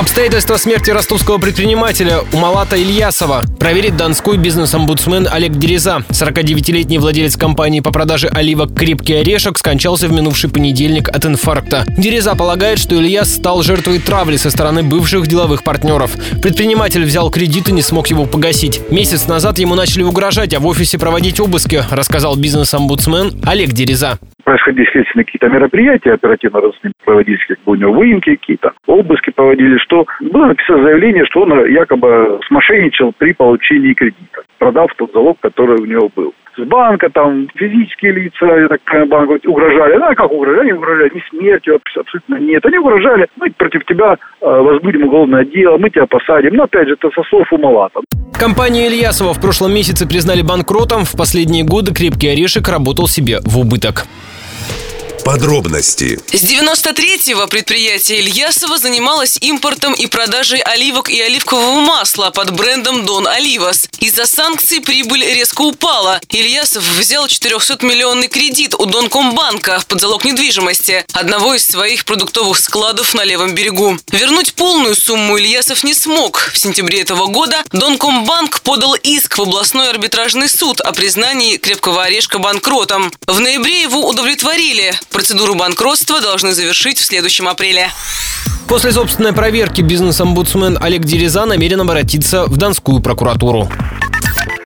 Обстоятельства смерти ростовского предпринимателя Умалата Ильясова проверит донской бизнес-омбудсмен Олег Дереза. 49-летний владелец компании по продаже оливок «Крепкий орешек» скончался в минувший понедельник от инфаркта. Дереза полагает, что Ильяс стал жертвой травли со стороны бывших деловых партнеров. Предприниматель взял кредит и не смог его погасить. Месяц назад ему начали угрожать, а в офисе проводить обыски, рассказал бизнес-омбудсмен Олег Дереза происходили следственные какие-то мероприятия, оперативно проводились как бы у него выемки какие-то, обыски проводили, что было написано заявление, что он якобы смошенничал при получении кредита, продав тот залог, который у него был с банка, там, физические лица, я так понимаю, банк угрожали. Ну, а как угрожали? Они угрожали не смертью, абсолютно нет. Они угрожали, мы против тебя э, возбудим уголовное дело, мы тебя посадим. Но, опять же, это со слов Умалата. Компанию Ильясова в прошлом месяце признали банкротом. В последние годы «Крепкий орешек» работал себе в убыток. Подробности. С 93-го предприятие Ильясова занималось импортом и продажей оливок и оливкового масла под брендом Дон Оливас. Из-за санкций прибыль резко упала. Ильясов взял 400-миллионный кредит у Донкомбанка под залог недвижимости, одного из своих продуктовых складов на левом берегу. Вернуть полную сумму Ильясов не смог. В сентябре этого года Донкомбанк подал иск в областной арбитражный суд о признании крепкого орешка банкротом. В ноябре его удовлетворили. Процедуру банкротства должны завершить в следующем апреле. После собственной проверки бизнес-омбудсмен Олег Дереза намерен обратиться в Донскую прокуратуру.